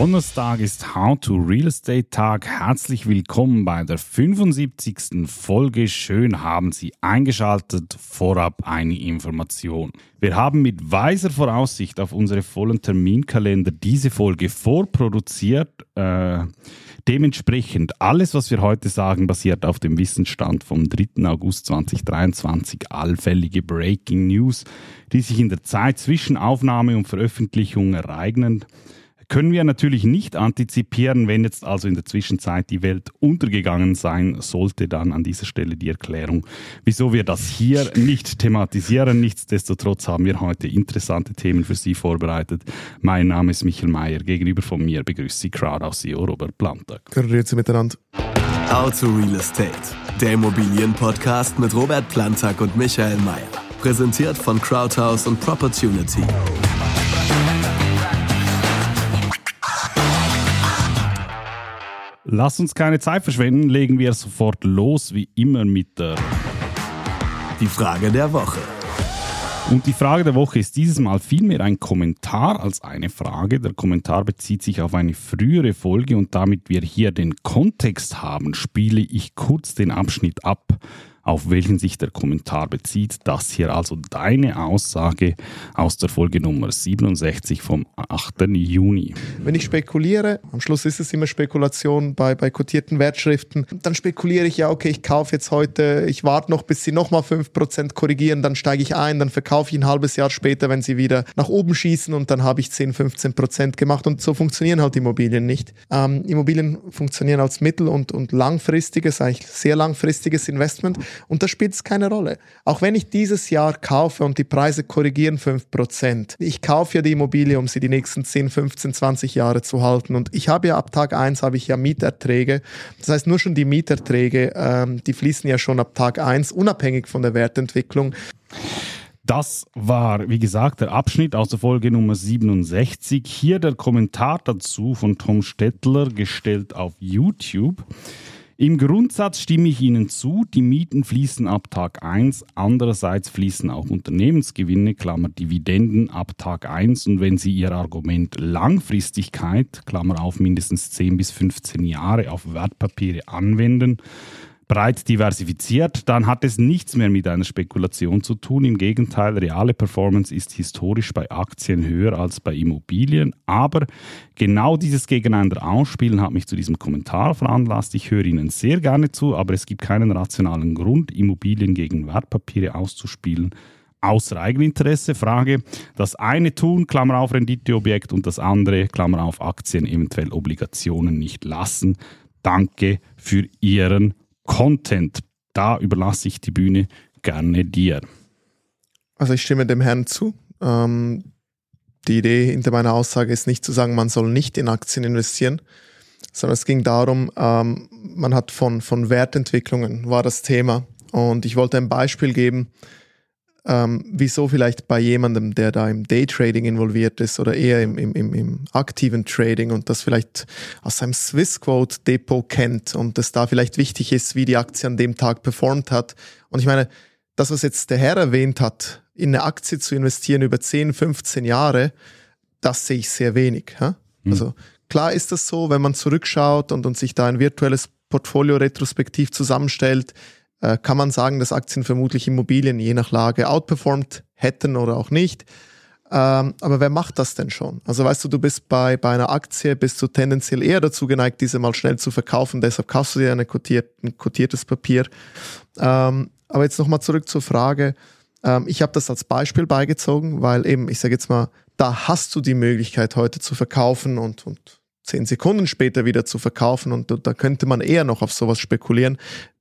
Donnerstag ist How to Real Estate Tag. Herzlich willkommen bei der 75. Folge. Schön haben Sie eingeschaltet. Vorab eine Information. Wir haben mit weiser Voraussicht auf unsere vollen Terminkalender diese Folge vorproduziert. Äh, dementsprechend alles, was wir heute sagen, basiert auf dem Wissensstand vom 3. August 2023. Allfällige Breaking News, die sich in der Zeit zwischen Aufnahme und Veröffentlichung ereignen können wir natürlich nicht antizipieren. Wenn jetzt also in der Zwischenzeit die Welt untergegangen sein sollte, dann an dieser Stelle die Erklärung, wieso wir das hier nicht thematisieren. Nichtsdestotrotz haben wir heute interessante Themen für Sie vorbereitet. Mein Name ist Michael Mayer. Gegenüber von mir begrüßt Sie Crowd aus CEO Robert Plantag. Grüezi miteinander. How to Real Estate, der Immobilienpodcast mit Robert Plantag und Michael Mayer. Präsentiert von Crowdhouse und Propertunity. Lass uns keine Zeit verschwenden, legen wir sofort los, wie immer mit der Die Frage der Woche. Und die Frage der Woche ist dieses Mal vielmehr ein Kommentar als eine Frage. Der Kommentar bezieht sich auf eine frühere Folge und damit wir hier den Kontext haben, spiele ich kurz den Abschnitt ab, auf welchen sich der Kommentar bezieht. Das hier also deine Aussage aus der Folge Nummer 67 vom 8. Juni. Wenn ich spekuliere, am Schluss ist es immer Spekulation bei, bei kotierten Wertschriften, dann spekuliere ich ja, okay, ich kaufe jetzt heute, ich warte noch, bis sie nochmal 5% korrigieren, dann steige ich ein, dann verkaufe ich ein halbes Jahr später, wenn sie wieder nach oben schießen und dann habe ich 10, 15% gemacht und so funktionieren halt Immobilien nicht. Ähm, Immobilien funktionieren als mittel- und, und langfristiges, eigentlich sehr langfristiges Investment und da spielt es keine Rolle. Auch wenn ich dieses Jahr kaufe und die Preise korrigieren 5%, ich kaufe ja die Immobilie, um sie die nächsten 10, 15, 20 Jahre zu halten. Und ich habe ja ab Tag 1 habe ich ja Mieterträge. Das heißt, nur schon die Mieterträge, ähm, die fließen ja schon ab Tag 1, unabhängig von der Wertentwicklung. Das war, wie gesagt, der Abschnitt aus der Folge Nummer 67. Hier der Kommentar dazu von Tom Stettler, gestellt auf YouTube. Im Grundsatz stimme ich Ihnen zu, die Mieten fließen ab Tag 1, andererseits fließen auch Unternehmensgewinne, Klammer Dividenden, ab Tag 1 und wenn Sie Ihr Argument Langfristigkeit, Klammer auf mindestens 10 bis 15 Jahre auf Wertpapiere anwenden, breit diversifiziert, dann hat es nichts mehr mit einer Spekulation zu tun. Im Gegenteil, reale Performance ist historisch bei Aktien höher als bei Immobilien. Aber genau dieses Gegeneinander ausspielen hat mich zu diesem Kommentar veranlasst. Ich höre Ihnen sehr gerne zu, aber es gibt keinen rationalen Grund, Immobilien gegen Wertpapiere auszuspielen außer Eigeninteresse. Frage, das eine tun, Klammer auf Renditeobjekt und das andere, Klammer auf Aktien, eventuell Obligationen nicht lassen. Danke für Ihren Content. Da überlasse ich die Bühne gerne dir. Also ich stimme dem Herrn zu. Ähm, die Idee hinter meiner Aussage ist nicht zu sagen, man soll nicht in Aktien investieren, sondern es ging darum, ähm, man hat von, von Wertentwicklungen war das Thema. Und ich wollte ein Beispiel geben, ähm, wieso vielleicht bei jemandem, der da im Daytrading involviert ist oder eher im, im, im, im aktiven Trading und das vielleicht aus seinem Swissquote-Depot kennt und es da vielleicht wichtig ist, wie die Aktie an dem Tag performt hat. Und ich meine, das, was jetzt der Herr erwähnt hat, in eine Aktie zu investieren über 10, 15 Jahre, das sehe ich sehr wenig. Ja? Mhm. Also klar ist das so, wenn man zurückschaut und, und sich da ein virtuelles Portfolio retrospektiv zusammenstellt, äh, kann man sagen, dass Aktien vermutlich Immobilien je nach Lage outperformed hätten oder auch nicht. Ähm, aber wer macht das denn schon? Also weißt du, du bist bei, bei einer Aktie, bist du tendenziell eher dazu geneigt, diese mal schnell zu verkaufen, deshalb kaufst du dir eine kotiert, ein kotiertes Papier. Ähm, aber jetzt nochmal zurück zur Frage. Ähm, ich habe das als Beispiel beigezogen, weil eben, ich sage jetzt mal, da hast du die Möglichkeit heute zu verkaufen und, und zehn Sekunden später wieder zu verkaufen und da könnte man eher noch auf sowas spekulieren.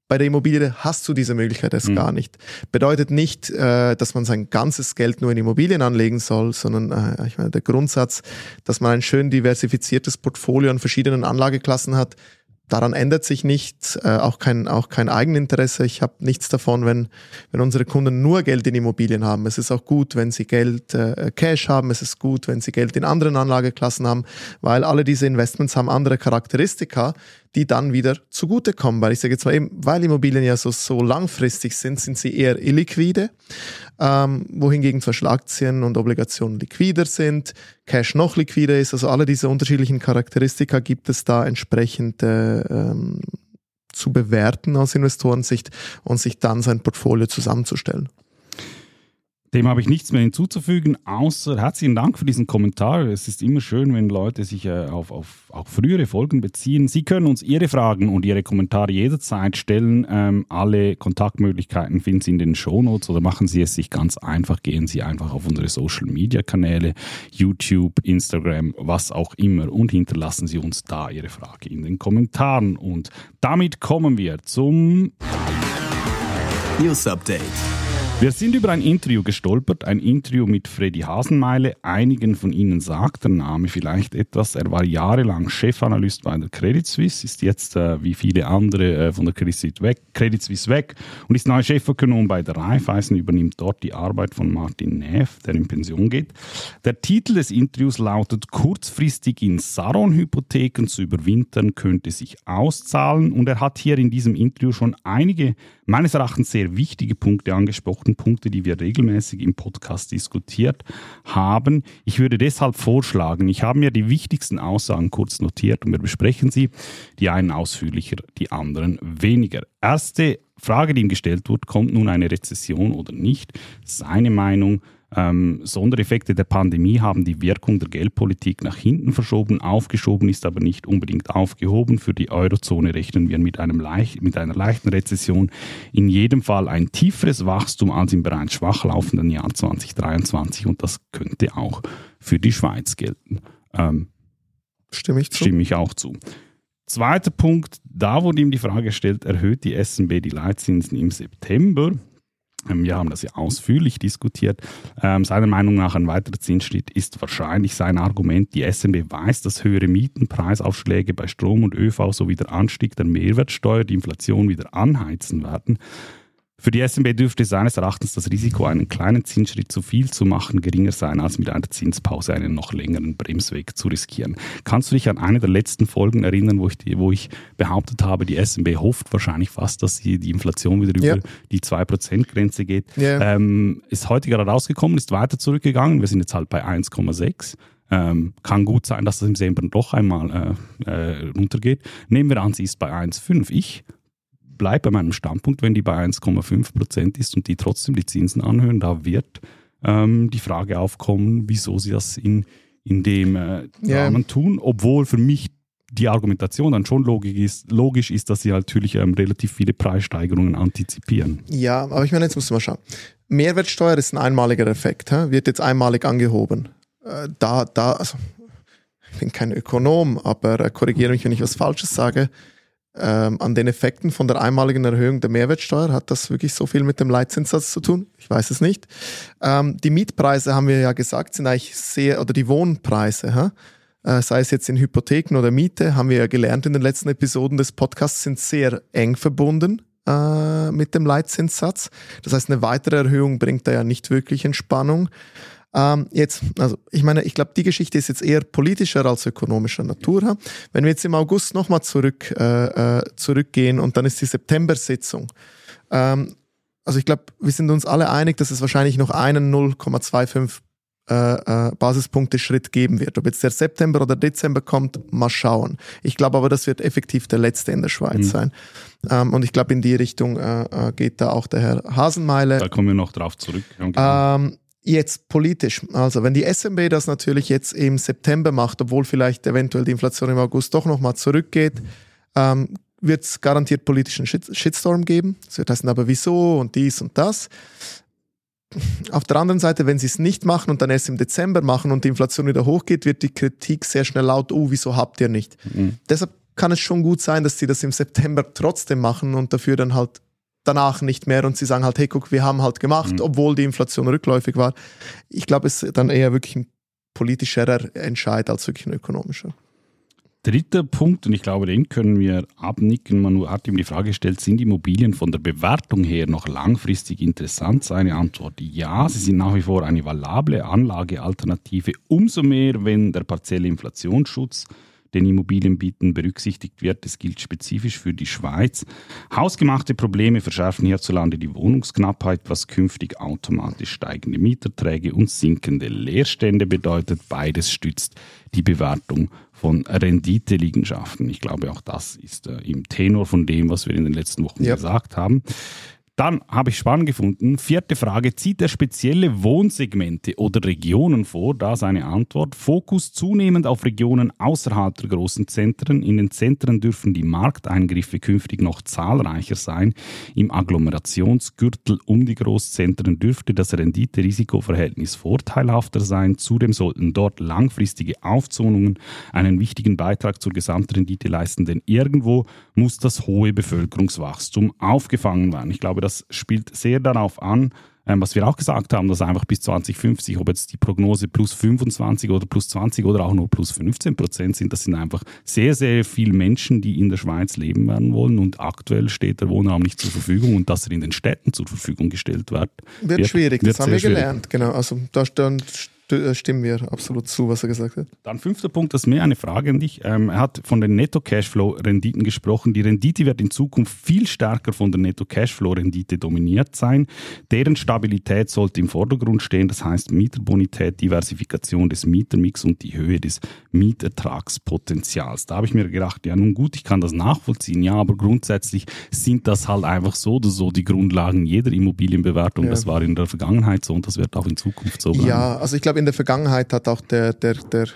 Bei der Immobilie hast du diese Möglichkeit erst mhm. gar nicht. Bedeutet nicht, äh, dass man sein ganzes Geld nur in Immobilien anlegen soll, sondern äh, ich meine, der Grundsatz, dass man ein schön diversifiziertes Portfolio an verschiedenen Anlageklassen hat, daran ändert sich nichts, äh, auch kein, auch kein Eigeninteresse. Ich habe nichts davon, wenn, wenn unsere Kunden nur Geld in Immobilien haben. Es ist auch gut, wenn sie Geld äh, Cash haben. Es ist gut, wenn sie Geld in anderen Anlageklassen haben, weil alle diese Investments haben andere Charakteristika, die dann wieder zugutekommen. Weil ich sage jetzt mal eben, weil Immobilien ja so, so langfristig sind, sind sie eher illiquide. ähm, wohingegen zum Beispiel Aktien und Obligationen liquider sind, Cash noch liquider ist. Also alle diese unterschiedlichen Charakteristika gibt es da entsprechend äh, ähm, zu bewerten aus Investorensicht und sich dann sein Portfolio zusammenzustellen. Dem habe ich nichts mehr hinzuzufügen, außer herzlichen Dank für diesen Kommentar. Es ist immer schön, wenn Leute sich äh, auf, auf auch frühere Folgen beziehen. Sie können uns Ihre Fragen und Ihre Kommentare jederzeit stellen. Ähm, alle Kontaktmöglichkeiten finden Sie in den Shownotes oder machen Sie es sich ganz einfach. Gehen Sie einfach auf unsere Social Media Kanäle, YouTube, Instagram, was auch immer und hinterlassen Sie uns da Ihre Frage in den Kommentaren. Und damit kommen wir zum News Update. Wir sind über ein Interview gestolpert, ein Interview mit Freddy Hasenmeile. Einigen von Ihnen sagt der Name vielleicht etwas. Er war jahrelang Chefanalyst bei der Credit Suisse, ist jetzt äh, wie viele andere äh, von der Credit Suisse, weg, Credit Suisse weg und ist neuer Chefökonom bei der Raiffeisen, übernimmt dort die Arbeit von Martin Neff, der in Pension geht. Der Titel des Interviews lautet Kurzfristig in Saron-Hypotheken zu überwintern könnte sich auszahlen und er hat hier in diesem Interview schon einige meines Erachtens sehr wichtige Punkte angesprochen, Punkte, die wir regelmäßig im Podcast diskutiert haben. Ich würde deshalb vorschlagen, ich habe mir die wichtigsten Aussagen kurz notiert und wir besprechen sie, die einen ausführlicher, die anderen weniger. Erste Frage, die ihm gestellt wird, kommt nun eine Rezession oder nicht? Seine Meinung, ähm, Sondereffekte der Pandemie haben die Wirkung der Geldpolitik nach hinten verschoben. Aufgeschoben ist aber nicht unbedingt aufgehoben. Für die Eurozone rechnen wir mit, einem leicht, mit einer leichten Rezession. In jedem Fall ein tieferes Wachstum als im bereits schwach laufenden Jahr 2023 und das könnte auch für die Schweiz gelten. Ähm, stimme ich zu. Stimme ich auch zu. Zweiter Punkt, da wurde ihm die Frage gestellt, erhöht die SNB die Leitzinsen im September? Wir haben das ja ausführlich diskutiert. Ähm, seiner Meinung nach ein weiterer Zinsschritt ist wahrscheinlich sein Argument, die SNB weiß, dass höhere Mietenpreisaufschläge bei Strom und ÖV sowie der Anstieg der Mehrwertsteuer die Inflation wieder anheizen werden. Für die SNB dürfte seines Erachtens das Risiko, einen kleinen Zinsschritt zu viel zu machen, geringer sein, als mit einer Zinspause einen noch längeren Bremsweg zu riskieren. Kannst du dich an eine der letzten Folgen erinnern, wo ich, die, wo ich behauptet habe, die SNB hofft wahrscheinlich fast, dass die, die Inflation wieder ja. über die 2%-Grenze geht? Ja. Ähm, ist heute gerade rausgekommen, ist weiter zurückgegangen. Wir sind jetzt halt bei 1,6. Ähm, kann gut sein, dass das im September doch einmal äh, äh, runtergeht. Nehmen wir an, sie ist bei 1,5. Ich bleibe bei meinem Standpunkt, wenn die bei 1,5 Prozent ist und die trotzdem die Zinsen anhören, da wird ähm, die Frage aufkommen, wieso sie das in, in dem äh, yeah. Rahmen tun, obwohl für mich die Argumentation dann schon logisch ist, logisch ist dass sie natürlich ähm, relativ viele Preissteigerungen antizipieren. Ja, aber ich meine, jetzt muss man schauen. Mehrwertsteuer ist ein einmaliger Effekt, hä? wird jetzt einmalig angehoben. Äh, da, da, also, ich bin kein Ökonom, aber äh, korrigiere mich, wenn ich was Falsches sage ähm, an den Effekten von der einmaligen Erhöhung der Mehrwertsteuer. Hat das wirklich so viel mit dem Leitzinssatz zu tun? Ich weiß es nicht. Ähm, die Mietpreise haben wir ja gesagt, sind eigentlich sehr, oder die Wohnpreise, äh, sei es jetzt in Hypotheken oder Miete, haben wir ja gelernt in den letzten Episoden des Podcasts, sind sehr eng verbunden äh, mit dem Leitzinssatz. Das heißt, eine weitere Erhöhung bringt da ja nicht wirklich Entspannung. Ähm, jetzt, also ich meine, ich glaube, die Geschichte ist jetzt eher politischer als ökonomischer Natur. Wenn wir jetzt im August nochmal zurück, äh, äh, zurückgehen und dann ist die September-Sitzung. Ähm, also ich glaube, wir sind uns alle einig, dass es wahrscheinlich noch einen 0,25 äh, äh, Basispunkte Schritt geben wird. Ob jetzt der September oder Dezember kommt, mal schauen. Ich glaube aber, das wird effektiv der letzte in der Schweiz mhm. sein. Ähm, und ich glaube, in die Richtung äh, äh, geht da auch der Herr Hasenmeile. Da kommen wir noch drauf zurück. Ähm, Jetzt politisch. Also wenn die SMB das natürlich jetzt im September macht, obwohl vielleicht eventuell die Inflation im August doch nochmal zurückgeht, ähm, wird es garantiert politischen Shitstorm geben. Es wird heißen, aber wieso und dies und das. Auf der anderen Seite, wenn sie es nicht machen und dann erst im Dezember machen und die Inflation wieder hochgeht, wird die Kritik sehr schnell laut, oh, wieso habt ihr nicht? Mhm. Deshalb kann es schon gut sein, dass sie das im September trotzdem machen und dafür dann halt danach nicht mehr und sie sagen halt, hey, guck, wir haben halt gemacht, mhm. obwohl die Inflation rückläufig war. Ich glaube, es ist dann eher wirklich ein politischerer Entscheid als wirklich ein ökonomischer. Dritter Punkt, und ich glaube, den können wir abnicken. Man hat ihm die Frage gestellt, sind Immobilien von der Bewertung her noch langfristig interessant? Seine Antwort ja, sie sind nach wie vor eine valable Anlagealternative, umso mehr, wenn der partielle Inflationsschutz den Immobilienbieten berücksichtigt wird. Das gilt spezifisch für die Schweiz. Hausgemachte Probleme verschärfen hierzulande die Wohnungsknappheit, was künftig automatisch steigende Mieterträge und sinkende Leerstände bedeutet. Beides stützt die Bewertung von Renditeliegenschaften. Ich glaube, auch das ist äh, im Tenor von dem, was wir in den letzten Wochen ja. gesagt haben. Dann habe ich spannend gefunden. Vierte Frage. Zieht er spezielle Wohnsegmente oder Regionen vor? Da seine Antwort. Fokus zunehmend auf Regionen außerhalb der großen Zentren. In den Zentren dürfen die Markteingriffe künftig noch zahlreicher sein. Im Agglomerationsgürtel um die Großzentren dürfte das Rendite-Risikoverhältnis vorteilhafter sein. Zudem sollten dort langfristige Aufzonungen einen wichtigen Beitrag zur Gesamtrendite leisten, denn irgendwo muss das hohe Bevölkerungswachstum aufgefangen werden. Ich glaube, das spielt sehr darauf an, ähm, was wir auch gesagt haben, dass einfach bis 2050, ob jetzt die Prognose plus 25 oder plus 20 oder auch nur plus 15 Prozent sind, das sind einfach sehr, sehr viele Menschen, die in der Schweiz leben werden wollen und aktuell steht der Wohnraum nicht zur Verfügung und dass er in den Städten zur Verfügung gestellt wird. Wird, wird schwierig, wird das haben wir schwierig. gelernt, genau. Also da, äh, stimmen wir absolut zu, was er gesagt hat. Dann fünfter Punkt, das ist mehr eine Frage an dich. Ähm, er hat von den Netto-Cashflow-Renditen gesprochen. Die Rendite wird in Zukunft viel stärker von der Netto-Cashflow-Rendite dominiert sein. Deren Stabilität sollte im Vordergrund stehen. Das heißt Mieterbonität, Diversifikation des Mietermix und die Höhe des Mietertragspotenzials. Da habe ich mir gedacht, ja nun gut, ich kann das nachvollziehen, ja, aber grundsätzlich sind das halt einfach so oder so die Grundlagen jeder Immobilienbewertung. Ja. Das war in der Vergangenheit so und das wird auch in Zukunft so bleiben. Ja, also ich glaube, in der Vergangenheit hat auch der, der, der,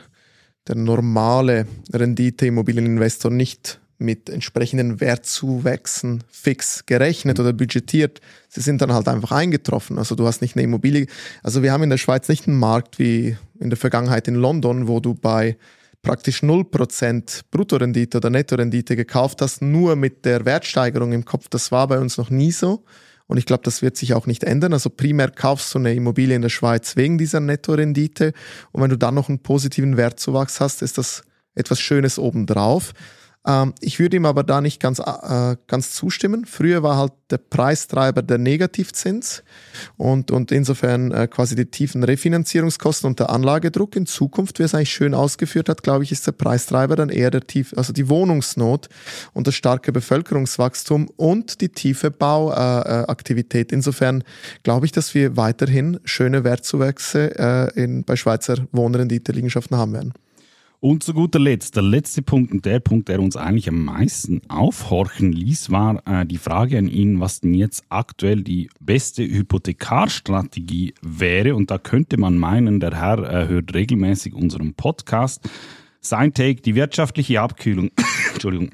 der normale Rendite-Immobilieninvestor nicht mit entsprechenden Wertzuwächsen fix gerechnet oder budgetiert. Sie sind dann halt einfach eingetroffen. Also du hast nicht eine Immobilie. Also wir haben in der Schweiz nicht einen Markt wie in der Vergangenheit in London, wo du bei praktisch 0% Bruttorendite oder Nettorendite gekauft hast, nur mit der Wertsteigerung im Kopf. Das war bei uns noch nie so. Und ich glaube, das wird sich auch nicht ändern. Also primär kaufst du eine Immobilie in der Schweiz wegen dieser Nettorendite. Und wenn du dann noch einen positiven Wertzuwachs hast, ist das etwas Schönes obendrauf. Ähm, ich würde ihm aber da nicht ganz, äh, ganz zustimmen. Früher war halt der Preistreiber der Negativzins und, und insofern äh, quasi die tiefen Refinanzierungskosten und der Anlagedruck. In Zukunft, wie es eigentlich schön ausgeführt hat, glaube ich, ist der Preistreiber dann eher der tief, also die Wohnungsnot und das starke Bevölkerungswachstum und die tiefe Bauaktivität. Äh, Insofern glaube ich, dass wir weiterhin schöne Wertzuwächse äh, in, bei Schweizer Wohnrendite-Liegenschaften haben werden. Und zu guter Letzt, der letzte Punkt und der Punkt, der uns eigentlich am meisten aufhorchen ließ, war äh, die Frage an ihn, was denn jetzt aktuell die beste Hypothekarstrategie wäre. Und da könnte man meinen, der Herr äh, hört regelmäßig unseren Podcast. Sein Take, die wirtschaftliche Abkühlung, Entschuldigung,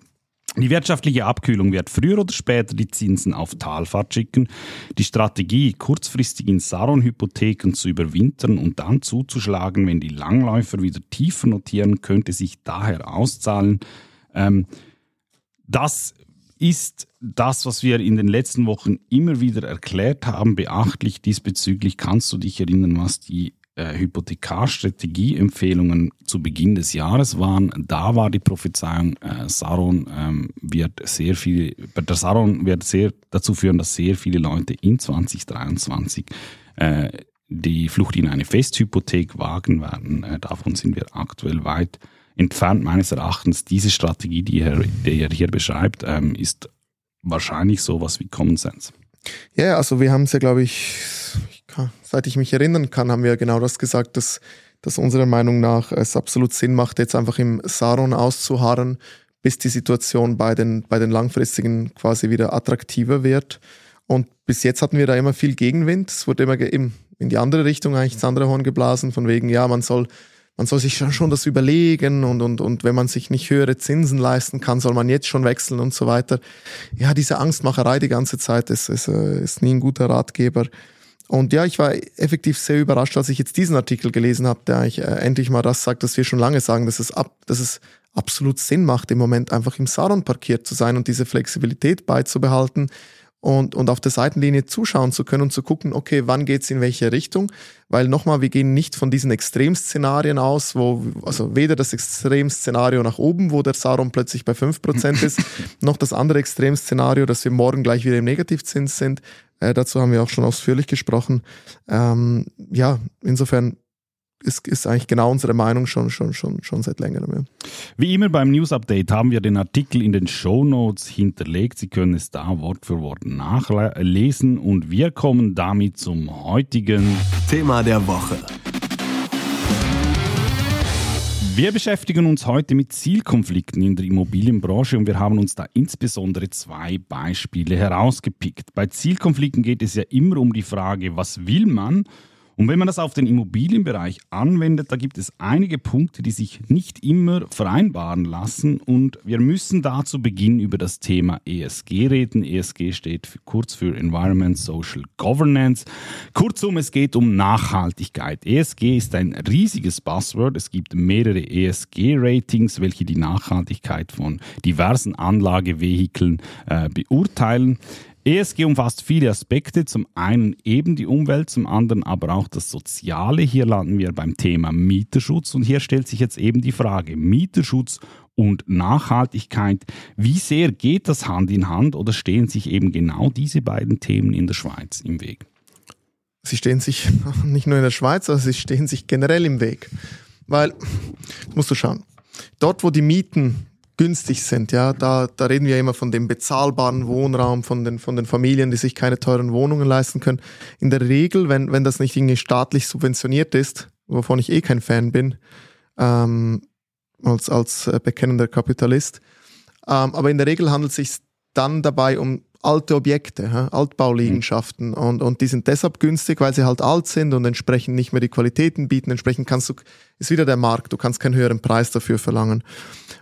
die wirtschaftliche Abkühlung wird früher oder später die Zinsen auf Talfahrt schicken. Die Strategie, kurzfristig in Saron-Hypotheken zu überwintern und dann zuzuschlagen, wenn die Langläufer wieder tiefer notieren, könnte sich daher auszahlen. Ähm, das ist das, was wir in den letzten Wochen immer wieder erklärt haben, beachtlich. Diesbezüglich kannst du dich erinnern, was die äh, Hypothekarstrategieempfehlungen zu Beginn des Jahres waren, da war die Prophezeiung, äh, Saron ähm, wird sehr viel, der Saron wird sehr dazu führen, dass sehr viele Leute in 2023 äh, die Flucht in eine Festhypothek wagen werden. Äh, davon sind wir aktuell weit entfernt. Meines Erachtens, diese Strategie, die er, die er hier beschreibt, ähm, ist wahrscheinlich sowas wie Common Sense. Ja, also wir haben es ja, glaube ich, seit ich mich erinnern kann, haben wir genau das gesagt, dass, dass unserer Meinung nach es absolut Sinn macht, jetzt einfach im Saron auszuharren, bis die Situation bei den, bei den langfristigen quasi wieder attraktiver wird. Und bis jetzt hatten wir da immer viel Gegenwind. Es wurde immer in die andere Richtung eigentlich ins andere Horn geblasen, von wegen, ja, man soll, man soll sich schon das überlegen und, und, und wenn man sich nicht höhere Zinsen leisten kann, soll man jetzt schon wechseln und so weiter. Ja, diese Angstmacherei die ganze Zeit ist, ist, äh, ist nie ein guter Ratgeber. Und ja, ich war effektiv sehr überrascht, als ich jetzt diesen Artikel gelesen habe, der eigentlich äh, endlich mal das sagt, dass wir schon lange sagen, dass es, ab, dass es absolut Sinn macht, im Moment einfach im Saron parkiert zu sein und diese Flexibilität beizubehalten und, und auf der Seitenlinie zuschauen zu können und zu gucken, okay, wann geht's in welche Richtung? Weil nochmal, wir gehen nicht von diesen Extremszenarien aus, wo, also weder das Extremszenario nach oben, wo der Saron plötzlich bei 5% ist, noch das andere Extremszenario, dass wir morgen gleich wieder im Negativzins sind. Äh, dazu haben wir auch schon ausführlich gesprochen. Ähm, ja, insofern ist, ist eigentlich genau unsere Meinung schon, schon, schon, schon seit längerem. Ja. Wie immer beim News Update haben wir den Artikel in den Show Notes hinterlegt. Sie können es da Wort für Wort nachlesen und wir kommen damit zum heutigen Thema der Woche. Wir beschäftigen uns heute mit Zielkonflikten in der Immobilienbranche und wir haben uns da insbesondere zwei Beispiele herausgepickt. Bei Zielkonflikten geht es ja immer um die Frage, was will man und wenn man das auf den Immobilienbereich anwendet, da gibt es einige Punkte, die sich nicht immer vereinbaren lassen. Und wir müssen da zu Beginn über das Thema ESG reden. ESG steht für, kurz für Environment Social Governance. Kurzum, es geht um Nachhaltigkeit. ESG ist ein riesiges Buzzword. Es gibt mehrere ESG-Ratings, welche die Nachhaltigkeit von diversen Anlagevehikeln äh, beurteilen. ESG umfasst viele Aspekte, zum einen eben die Umwelt, zum anderen aber auch das Soziale. Hier landen wir beim Thema Mieterschutz und hier stellt sich jetzt eben die Frage Mieterschutz und Nachhaltigkeit. Wie sehr geht das Hand in Hand oder stehen sich eben genau diese beiden Themen in der Schweiz im Weg? Sie stehen sich nicht nur in der Schweiz, sondern sie stehen sich generell im Weg. Weil, musst du schauen, dort wo die Mieten günstig sind. Ja, da, da reden wir immer von dem bezahlbaren Wohnraum, von den, von den Familien, die sich keine teuren Wohnungen leisten können. In der Regel, wenn, wenn das nicht irgendwie staatlich subventioniert ist, wovon ich eh kein Fan bin, ähm, als, als äh, bekennender Kapitalist, ähm, aber in der Regel handelt es sich dann dabei um alte Objekte, hä? Altbauliegenschaften. Mhm. Und, und die sind deshalb günstig, weil sie halt alt sind und entsprechend nicht mehr die Qualitäten bieten. Entsprechend kannst du, ist wieder der Markt, du kannst keinen höheren Preis dafür verlangen.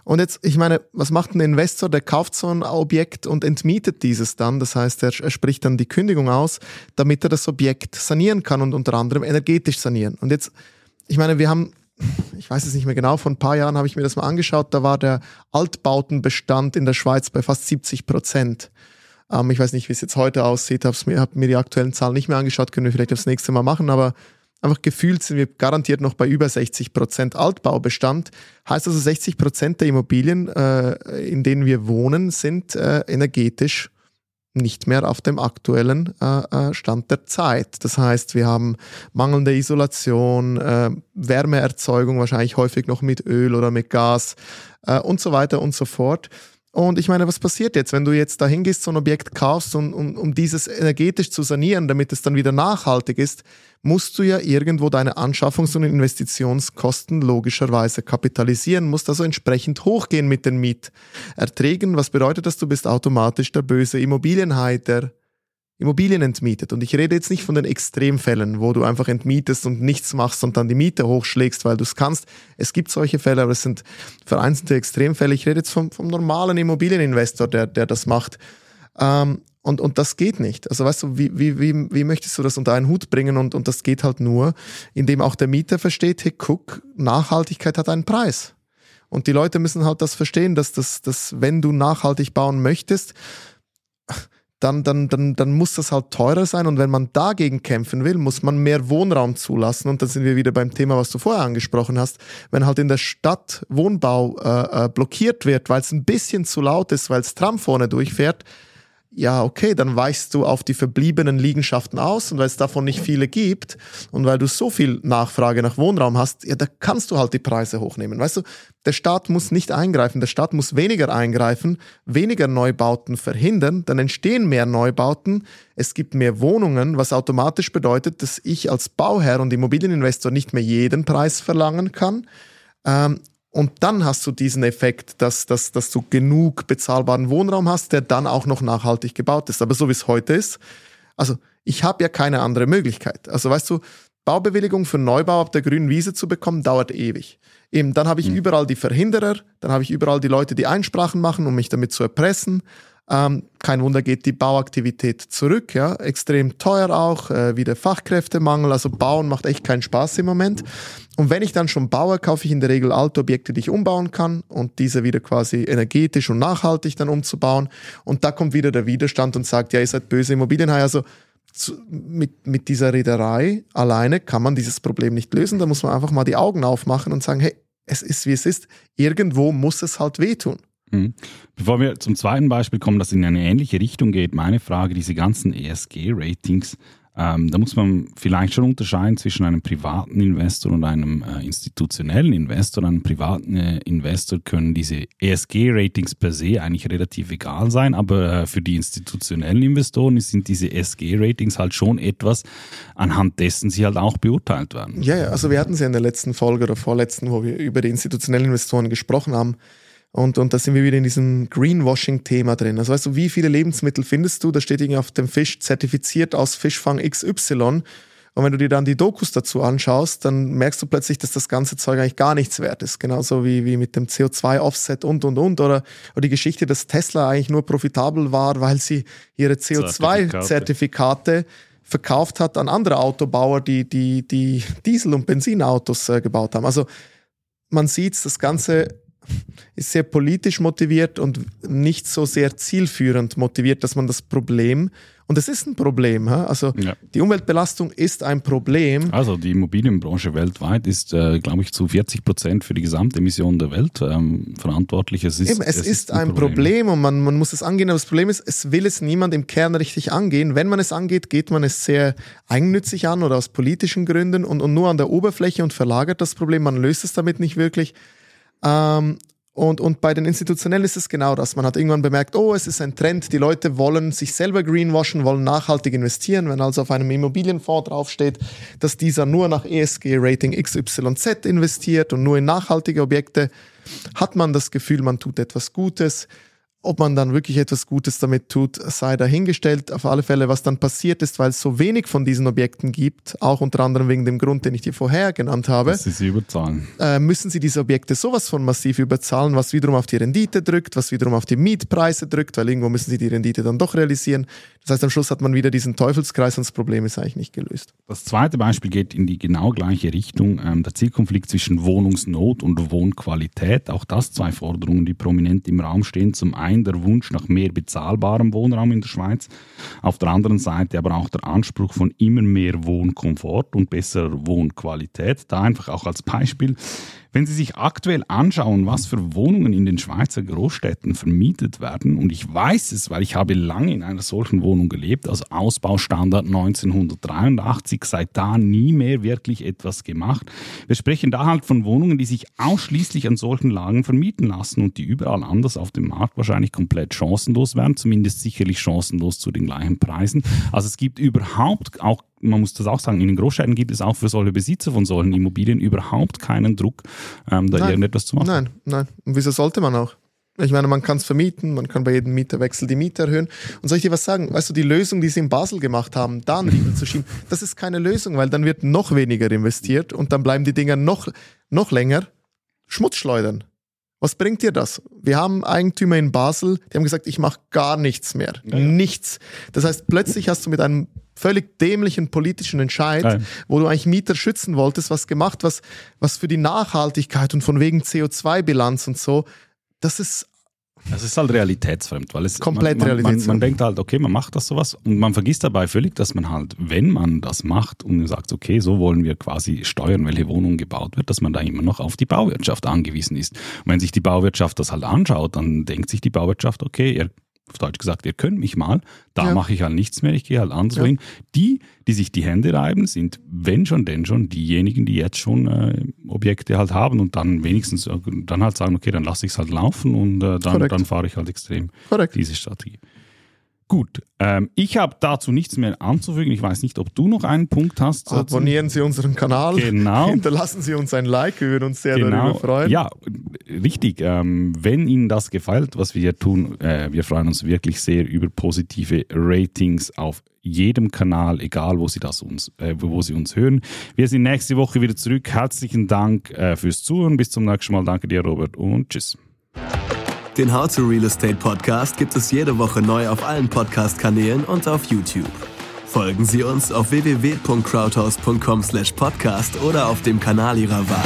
Und jetzt, ich meine, was macht ein Investor? Der kauft so ein Objekt und entmietet dieses dann. Das heißt, er, er spricht dann die Kündigung aus, damit er das Objekt sanieren kann und unter anderem energetisch sanieren. Und jetzt, ich meine, wir haben ich weiß es nicht mehr genau, vor ein paar Jahren habe ich mir das mal angeschaut, da war der Altbautenbestand in der Schweiz bei fast 70 Prozent. Ähm, ich weiß nicht, wie es jetzt heute aussieht, habe mir, hab mir die aktuellen Zahlen nicht mehr angeschaut, können wir vielleicht das nächste Mal machen, aber einfach gefühlt sind wir garantiert noch bei über 60 Prozent Altbaubestand. Heißt also 60 Prozent der Immobilien, äh, in denen wir wohnen, sind äh, energetisch nicht mehr auf dem aktuellen äh, äh Stand der Zeit. Das heißt, wir haben mangelnde Isolation, äh, Wärmeerzeugung wahrscheinlich häufig noch mit Öl oder mit Gas äh, und so weiter und so fort. Und ich meine, was passiert jetzt, wenn du jetzt dahin gehst, so ein Objekt kaufst, und, um, um dieses energetisch zu sanieren, damit es dann wieder nachhaltig ist, musst du ja irgendwo deine Anschaffungs- und Investitionskosten logischerweise kapitalisieren, musst also entsprechend hochgehen mit den Mieterträgen. Was bedeutet das? Du bist automatisch der böse Immobilienhai, Immobilien entmietet. Und ich rede jetzt nicht von den Extremfällen, wo du einfach entmietest und nichts machst und dann die Miete hochschlägst, weil du es kannst. Es gibt solche Fälle, aber es sind vereinzelte Extremfälle. Ich rede jetzt vom, vom normalen Immobilieninvestor, der, der das macht. Ähm, und, und das geht nicht. Also weißt du, wie, wie, wie, wie möchtest du das unter einen Hut bringen? Und, und das geht halt nur, indem auch der Mieter versteht, hey, guck, Nachhaltigkeit hat einen Preis. Und die Leute müssen halt das verstehen, dass, dass, dass wenn du nachhaltig bauen möchtest, dann, dann, dann, dann muss das halt teurer sein. Und wenn man dagegen kämpfen will, muss man mehr Wohnraum zulassen. Und dann sind wir wieder beim Thema, was du vorher angesprochen hast. Wenn halt in der Stadt Wohnbau äh, äh, blockiert wird, weil es ein bisschen zu laut ist, weil es Tram vorne durchfährt, ja, okay, dann weichst du auf die verbliebenen Liegenschaften aus und weil es davon nicht viele gibt und weil du so viel Nachfrage nach Wohnraum hast, ja, da kannst du halt die Preise hochnehmen. Weißt du, der Staat muss nicht eingreifen, der Staat muss weniger eingreifen, weniger Neubauten verhindern, dann entstehen mehr Neubauten, es gibt mehr Wohnungen, was automatisch bedeutet, dass ich als Bauherr und Immobilieninvestor nicht mehr jeden Preis verlangen kann. Ähm, und dann hast du diesen Effekt, dass, dass, dass du genug bezahlbaren Wohnraum hast, der dann auch noch nachhaltig gebaut ist. Aber so wie es heute ist, also ich habe ja keine andere Möglichkeit. Also weißt du, Baubewilligung für Neubau auf der grünen Wiese zu bekommen, dauert ewig. Eben, dann habe ich mhm. überall die Verhinderer, dann habe ich überall die Leute, die Einsprachen machen, um mich damit zu erpressen. Ähm, kein Wunder geht die Bauaktivität zurück, ja, extrem teuer auch, äh, wieder Fachkräftemangel, also bauen macht echt keinen Spaß im Moment. Und wenn ich dann schon baue, kaufe ich in der Regel alte Objekte, die ich umbauen kann und diese wieder quasi energetisch und nachhaltig dann umzubauen. Und da kommt wieder der Widerstand und sagt, ja, ihr seid böse Immobilienhai. Also zu, mit, mit dieser Reederei alleine kann man dieses Problem nicht lösen. Da muss man einfach mal die Augen aufmachen und sagen, hey, es ist wie es ist. Irgendwo muss es halt wehtun. Mhm. Bevor wir zum zweiten Beispiel kommen, das in eine ähnliche Richtung geht, meine Frage, diese ganzen ESG-Ratings, Ähm, da muss man vielleicht schon unterscheiden zwischen einem privaten Investor und einem äh, institutionellen Investor. Einem privaten äh, Investor können diese ESG-Ratings per se eigentlich relativ egal sein, aber äh, für die institutionellen Investoren sind diese ESG-Ratings halt schon etwas, anhand dessen sie halt auch beurteilt werden. Ja, ja, also wir hatten es ja in der letzten Folge oder vorletzten, wo wir über die institutionellen Investoren gesprochen haben. Und, und da sind wir wieder in diesem Greenwashing-Thema drin. Also weißt du, wie viele Lebensmittel findest du? Da steht irgendwie auf dem Fisch zertifiziert aus Fischfang XY. Und wenn du dir dann die Dokus dazu anschaust, dann merkst du plötzlich, dass das ganze Zeug eigentlich gar nichts wert ist. Genauso wie, wie mit dem CO2-Offset und, und, und. Oder, oder die Geschichte, dass Tesla eigentlich nur profitabel war, weil sie ihre CO2-Zertifikate verkauft hat an andere Autobauer, die, die, die Diesel- und Benzinautos äh, gebaut haben. Also man sieht, das Ganze ist sehr politisch motiviert und nicht so sehr zielführend motiviert, dass man das Problem, und es ist ein Problem, also ja. die Umweltbelastung ist ein Problem. Also die Immobilienbranche weltweit ist, äh, glaube ich, zu 40 Prozent für die Gesamtemission der Welt ähm, verantwortlich. Es ist, Eben, es, es ist, ist ein Problem, Problem und man, man muss es angehen, aber das Problem ist, es will es niemand im Kern richtig angehen. Wenn man es angeht, geht man es sehr eigennützig an oder aus politischen Gründen und, und nur an der Oberfläche und verlagert das Problem. Man löst es damit nicht wirklich. Ähm, und, und bei den Institutionellen ist es genau das. Man hat irgendwann bemerkt, oh, es ist ein Trend, die Leute wollen sich selber greenwashen, wollen nachhaltig investieren. Wenn also auf einem Immobilienfonds draufsteht, dass dieser nur nach ESG-Rating XYZ investiert und nur in nachhaltige Objekte, hat man das Gefühl, man tut etwas Gutes. Ob man dann wirklich etwas Gutes damit tut, sei dahingestellt. Auf alle Fälle, was dann passiert ist, weil es so wenig von diesen Objekten gibt, auch unter anderem wegen dem Grund, den ich dir vorher genannt habe, Dass sie sie überzahlen. Äh, müssen sie diese Objekte sowas von massiv überzahlen, was wiederum auf die Rendite drückt, was wiederum auf die Mietpreise drückt, weil irgendwo müssen sie die Rendite dann doch realisieren. Das heißt, am Schluss hat man wieder diesen Teufelskreis und das Problem ist eigentlich nicht gelöst. Das zweite Beispiel geht in die genau gleiche Richtung. Ähm, der Zielkonflikt zwischen Wohnungsnot und Wohnqualität. Auch das zwei Forderungen, die prominent im Raum stehen. Zum einen der Wunsch nach mehr bezahlbarem Wohnraum in der Schweiz. Auf der anderen Seite aber auch der Anspruch von immer mehr Wohnkomfort und besserer Wohnqualität. Da einfach auch als Beispiel. Wenn Sie sich aktuell anschauen, was für Wohnungen in den Schweizer Großstädten vermietet werden, und ich weiß es, weil ich habe lange in einer solchen Wohnung gelebt, also Ausbaustandard 1983, seit da nie mehr wirklich etwas gemacht. Wir sprechen da halt von Wohnungen, die sich ausschließlich an solchen Lagen vermieten lassen und die überall anders auf dem Markt wahrscheinlich komplett chancenlos werden, zumindest sicherlich chancenlos zu den gleichen Preisen. Also es gibt überhaupt auch man muss das auch sagen, in den Großstädten gibt es auch für solche Besitzer von solchen Immobilien überhaupt keinen Druck, ähm, da nein, irgendetwas zu machen. Nein, nein. Und wieso sollte man auch? Ich meine, man kann es vermieten, man kann bei jedem Mieterwechsel die Miete erhöhen. Und soll ich dir was sagen? Weißt du, die Lösung, die sie in Basel gemacht haben, da einen Riegel zu schieben, das ist keine Lösung, weil dann wird noch weniger investiert und dann bleiben die Dinger noch, noch länger Schmutz schleudern. Was bringt dir das? Wir haben Eigentümer in Basel, die haben gesagt, ich mache gar nichts mehr. Ja, ja. Nichts. Das heißt, plötzlich hast du mit einem völlig dämlichen politischen Entscheid, Nein. wo du eigentlich Mieter schützen wolltest, was gemacht, was, was für die Nachhaltigkeit und von wegen CO2-Bilanz und so, das ist es ist halt realitätsfremd, weil es komplett man, man, man, man, denkt halt, okay, man macht das sowas und man vergisst dabei völlig, dass man halt, wenn man das macht und sagt, okay, so wollen wir quasi steuern, welche Wohnung gebaut wird, dass man da immer noch auf die Bauwirtschaft angewiesen ist. Und wenn sich die Bauwirtschaft das halt anschaut, dann denkt sich die Bauwirtschaft, okay, ihr auf Deutsch gesagt, ihr könnt mich mal, da ja. mache ich halt nichts mehr, ich gehe halt anderswo ja. hin. Die, die sich die Hände reiben, sind, wenn schon, denn schon, diejenigen, die jetzt schon äh, Objekte halt haben und dann wenigstens äh, dann halt sagen, okay, dann lasse ich es halt laufen und äh, dann, dann fahre ich halt extrem Korrekt. diese Strategie. Gut, ähm, ich habe dazu nichts mehr anzufügen. Ich weiß nicht, ob du noch einen Punkt hast. Abonnieren Sie unseren Kanal. Genau. Hinterlassen Sie uns ein Like. Wir würden uns sehr genau. darüber freuen. Ja, richtig. Ähm, wenn Ihnen das gefällt, was wir hier tun, äh, wir freuen uns wirklich sehr über positive Ratings auf jedem Kanal, egal wo Sie das uns, äh, wo Sie uns hören. Wir sind nächste Woche wieder zurück. Herzlichen Dank äh, fürs Zuhören. Bis zum nächsten Mal. Danke dir, Robert, und tschüss. Den How to Real Estate Podcast gibt es jede Woche neu auf allen Podcast-Kanälen und auf YouTube. Folgen Sie uns auf www.crowdhouse.com/podcast oder auf dem Kanal Ihrer Wahl.